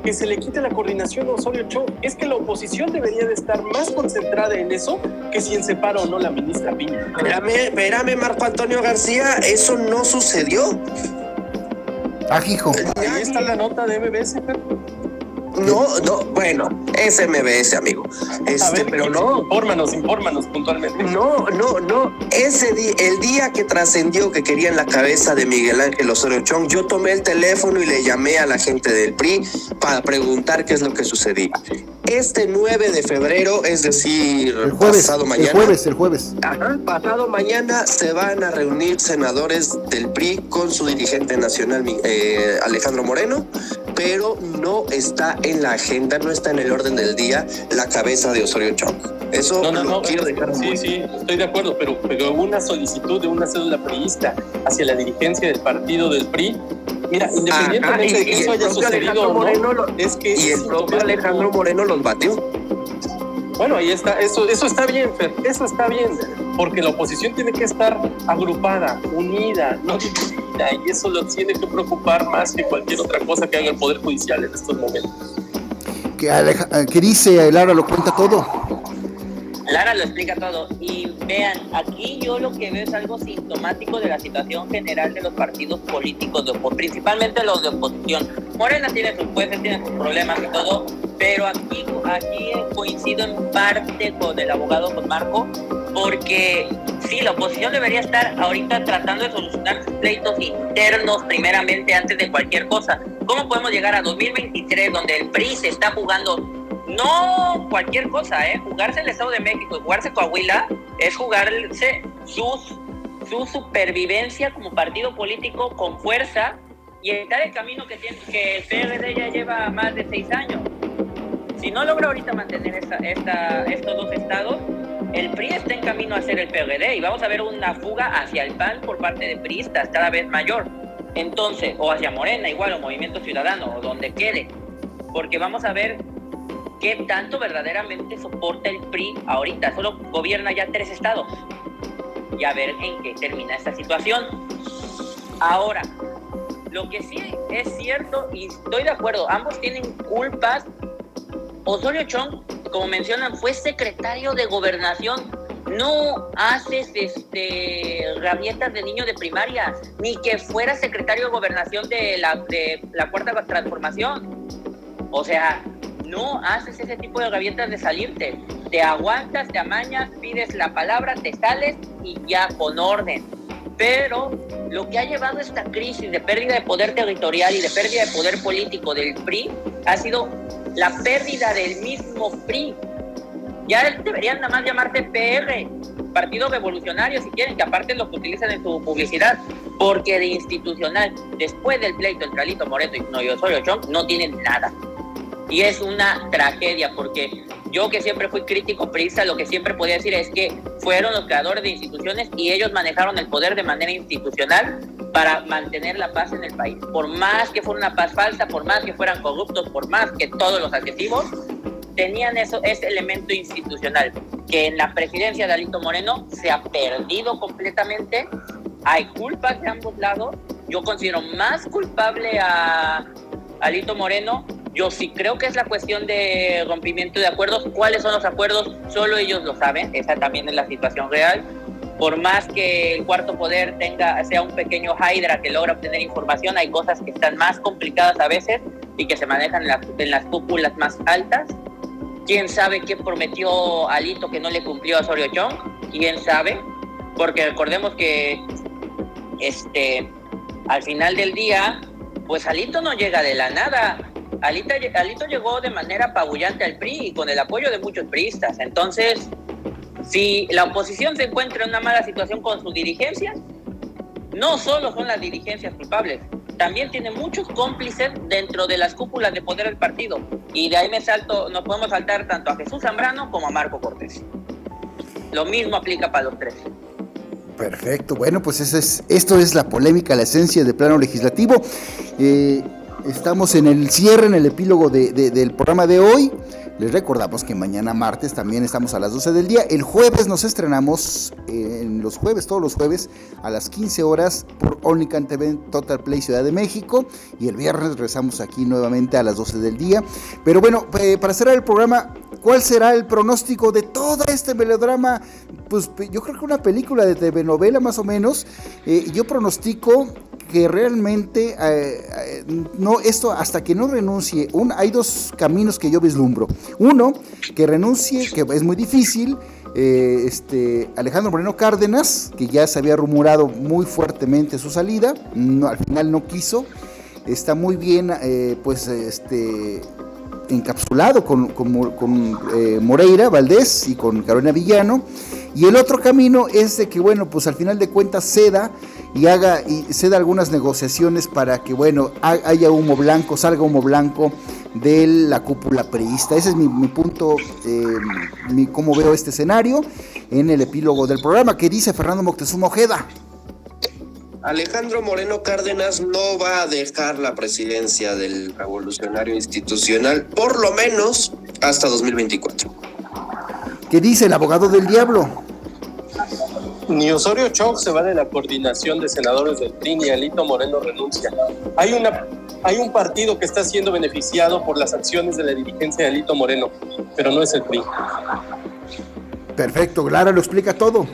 que se le quite la coordinación a Osorio Chong. Es que la oposición debería de estar más concentrada en eso que si en separa o no la ministra Piña. Espérame, espérame, Marco Antonio García, eso no sucedió. Ah, hijo. Ahí está la nota de MBS, no, no, bueno, es MBS, amigo. Este, pero no. Infórmanos, infórmanos puntualmente. No, no, no. Ese día, el día que trascendió que querían la cabeza de Miguel Ángel Osorio Chong, yo tomé el teléfono y le llamé a la gente del PRI para preguntar qué es lo que sucedía. Este 9 de febrero, es decir, el jueves, pasado mañana. El jueves, el jueves. pasado mañana se van a reunir senadores del PRI con su dirigente nacional, eh, Alejandro Moreno, pero no está en la agenda, no está en el orden del día la cabeza de Osorio Chong. Eso no, no, quiero dejar Sí, sí, estoy de acuerdo, pero, pero una solicitud de una cédula priista hacia la dirigencia del partido del PRI Mira, independientemente de que eso haya sucedido Moreno es que y el propio Alejandro Moreno los batió. Bueno, ahí está, eso, eso está bien, Fer, eso está bien, porque la oposición tiene que estar agrupada, unida, no dividida, y eso lo tiene que preocupar más que cualquier otra cosa que haga el Poder Judicial en estos momentos. ¿Qué, dice Lara? ¿Lo cuenta todo? Lara lo explica todo. Y vean, aquí yo lo que veo es algo sintomático de la situación general de los partidos políticos, de, principalmente los de oposición. Morena tiene sus jueces, tiene sus problemas y todo, pero aquí, aquí coincido en parte con el abogado, con Marco, porque sí, la oposición debería estar ahorita tratando de solucionar sus pleitos internos primeramente antes de cualquier cosa. ¿Cómo podemos llegar a 2023 donde el PRI se está jugando no cualquier cosa, ¿eh? Jugarse el Estado de México jugarse Coahuila es jugarse su supervivencia como partido político con fuerza y está el camino que, tiene, que el PRD ya lleva más de seis años. Si no logra ahorita mantener esta, esta, estos dos estados, el PRI está en camino a ser el PRD y vamos a ver una fuga hacia el PAN por parte de priistas cada vez mayor. Entonces, o hacia Morena igual, o Movimiento Ciudadano, o donde quede. Porque vamos a ver qué tanto verdaderamente soporta el PRI ahorita. Solo gobierna ya tres estados. Y a ver en qué termina esta situación. Ahora, lo que sí es cierto, y estoy de acuerdo, ambos tienen culpas. Osorio Chong, como mencionan, fue secretario de gobernación. No haces este rabietas de niño de primaria, ni que fuera secretario de gobernación de la, de la cuarta transformación. O sea, no haces ese tipo de gavietas de salirte. Te aguantas, te amañas, pides la palabra, te sales y ya con orden. Pero lo que ha llevado esta crisis de pérdida de poder territorial y de pérdida de poder político del PRI ha sido la pérdida del mismo PRI. Ya deberían nada más llamarse PR, Partido Revolucionario, si quieren, que aparte lo que utilizan en su publicidad, porque de institucional, después del pleito entre Alito Moreno y no, yo soy Chong, no tienen nada. Y es una tragedia porque yo que siempre fui crítico prisa, lo que siempre podía decir es que fueron los creadores de instituciones y ellos manejaron el poder de manera institucional para mantener la paz en el país. Por más que fuera una paz falsa, por más que fueran corruptos, por más que todos los adjetivos, tenían eso, ese elemento institucional, que en la presidencia de Alito Moreno se ha perdido completamente. Hay culpas de ambos lados. Yo considero más culpable a Alito Moreno yo sí creo que es la cuestión de rompimiento de acuerdos. ¿Cuáles son los acuerdos? Solo ellos lo saben. Esa también es la situación real. Por más que el cuarto poder tenga, sea un pequeño Hydra que logra obtener información, hay cosas que están más complicadas a veces y que se manejan en, las cúpulas más altas. ¿Quién sabe qué prometió Alito que no le cumplió a Osorio Chong? ¿Quién sabe? Porque recordemos que este, al final del día, pues Alito no llega de la nada. Alito, llegó de manera apabullante al PRI y con el apoyo de muchos priistas. Entonces, si la oposición se encuentra en una mala situación con sus dirigencias, no solo son las dirigencias culpables, también tiene muchos cómplices dentro de las cúpulas de poder del partido. Y de ahí me salto, nos podemos saltar tanto a Jesús Zambrano como a Marco Cortés. Lo mismo aplica para los tres. Perfecto, bueno, pues es, esto es la polémica, la esencia del plano legislativo. Eh, estamos en el cierre, en el epílogo del programa de hoy. Les recordamos que mañana martes también estamos a las 12 del día. El jueves nos estrenamos, en los jueves, todos los jueves, a las 15 horas por Onlycan TV Total Play Ciudad de México. Y el viernes regresamos aquí nuevamente a las 12 del día. Pero bueno, eh, para cerrar el programa, ¿cuál será el pronóstico de todo este melodrama? Pues yo creo que una película de TV novela más o menos. Eh, yo pronostico que realmente eh, eh, no esto hasta que no renuncie un, hay dos caminos que yo vislumbro. Uno que renuncie que es muy difícil eh, este Alejandro Moreno Cárdenas que ya se había rumorado muy fuertemente su salida no, al final no quiso está muy bien pues este encapsulado con, con, Moreira Valdés y con Carolina Villano. Y el otro camino es de que bueno pues al final de cuentas ceda y haga y se da algunas negociaciones para que bueno haya humo blanco, salga humo blanco de la cúpula priista. Ese es mi, punto, eh, mi, cómo veo este escenario en el epílogo del programa. ¿Qué dice Fernando Moctezuma Ojeda? Alejandro Moreno Cárdenas no va a dejar la presidencia del revolucionario institucional, por lo menos hasta 2024. ¿Qué dice el abogado del diablo? Ni Osorio Chong se va de la coordinación de senadores del PRI, ni Alito Moreno renuncia. Hay, una, hay un partido que está siendo beneficiado por las acciones de la dirigencia de Alito Moreno, pero no es el PRI. Perfecto, Lara lo explica todo.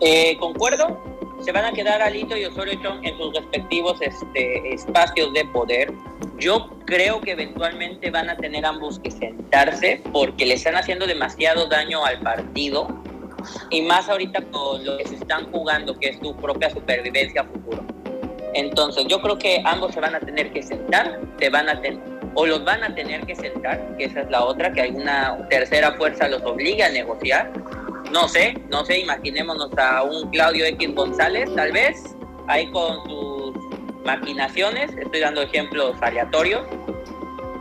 Eh, concuerdo, se van a quedar Alito y Osorio Chong en sus respectivos este, espacios de poder. Yo creo que eventualmente van a tener ambos que sentarse porque le están haciendo demasiado daño al partido y más ahorita con lo que se están jugando, que es tu propia supervivencia futuro. Entonces, yo creo que ambos se van a tener que sentar, se van a tener, o los van a tener que sentar, que esa es la otra, que alguna tercera fuerza los obliga a negociar. No sé, no sé, imaginémonos a un Claudio X González, tal vez, ahí con sus maquinaciones, estoy dando ejemplos aleatorios,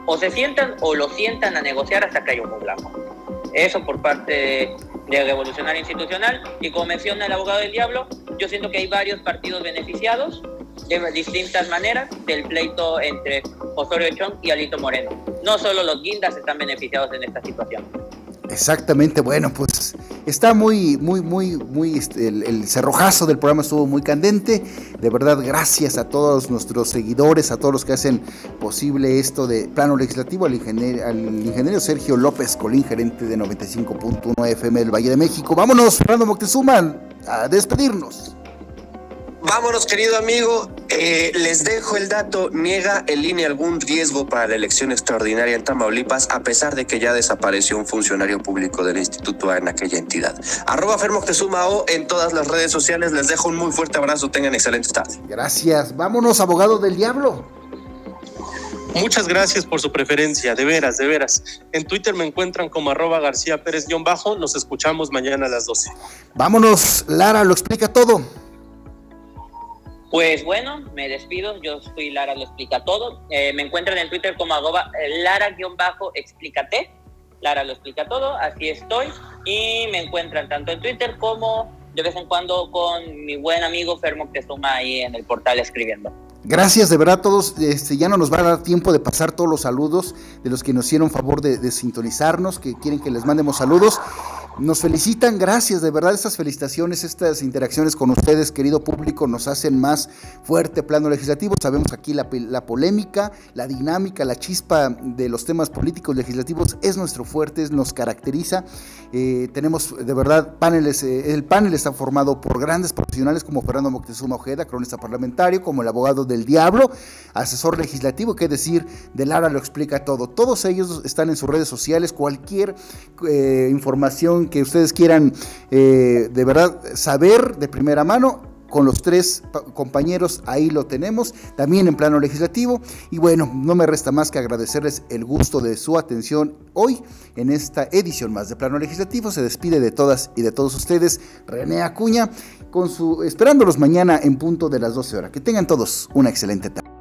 o se sientan o lo sientan a negociar hasta que haya un blanco. Eso por parte de de revolucionario institucional. Y como menciona el abogado del diablo, yo siento que hay varios partidos beneficiados de distintas maneras del pleito entre Osorio Chong y Alito Moreno. No solo los guindas están beneficiados en esta situación. Exactamente, bueno, pues está muy, muy, muy, muy, este, el, cerrojazo del programa estuvo muy candente. De verdad, gracias a todos nuestros seguidores, a todos los que hacen posible esto de plano legislativo, al ingeniero, al ingeniero Sergio López Colín, gerente de 95.1 FM del Valle de México. Vámonos, Fernando Moctezuma, a despedirnos. Vámonos, querido amigo. Eh, les dejo el dato. Niega en línea algún riesgo para la elección extraordinaria en Tamaulipas, a pesar de que ya desapareció un funcionario público del instituto en aquella entidad. Arroba Fermo O en todas las redes sociales. Les dejo un muy fuerte abrazo. Tengan excelentes tardes. Gracias. Vámonos, abogado del diablo. Muchas gracias por su preferencia, de veras, de veras. En Twitter me encuentran como arroba García Pérez-bajo. Nos escuchamos mañana a las 12. Vámonos, Lara, lo explica todo. Pues bueno, me despido. Yo soy Lara, lo explica todo. Eh, me encuentran en Twitter como arroba eh, Lara-explícate. Lara lo explica todo, así estoy. Y me encuentran tanto en Twitter como de vez en cuando con mi buen amigo Fermo Tezuma ahí en el portal escribiendo. Gracias de verdad a todos. Este, ya no nos va a dar tiempo de pasar todos los saludos de los que nos hicieron favor de, de sintonizarnos, que quieren que les mandemos saludos. Nos felicitan, gracias, de verdad estas felicitaciones, estas interacciones con ustedes, querido público, nos hacen más fuerte plano legislativo. Sabemos aquí la, polémica, la dinámica, la chispa de los temas políticos legislativos es nuestro fuerte, nos caracteriza. Eh, tenemos de verdad paneles, eh, el panel está formado por grandes profesionales como Fernando Moctezuma Ojeda, cronista parlamentario, como el abogado del diablo, asesor legislativo, que decir, de Lara lo explica todo. Todos ellos están en sus redes sociales, cualquier eh, que ustedes quieran eh, de verdad saber de primera mano, con los tres compañeros, ahí lo tenemos, también en plano legislativo. Y bueno, no me resta más que agradecerles el gusto de su atención hoy en esta edición más de plano legislativo. Se despide de todas y de todos ustedes René Acuña, con su, esperándolos mañana en punto de las 12 horas. Que tengan todos una excelente tarde.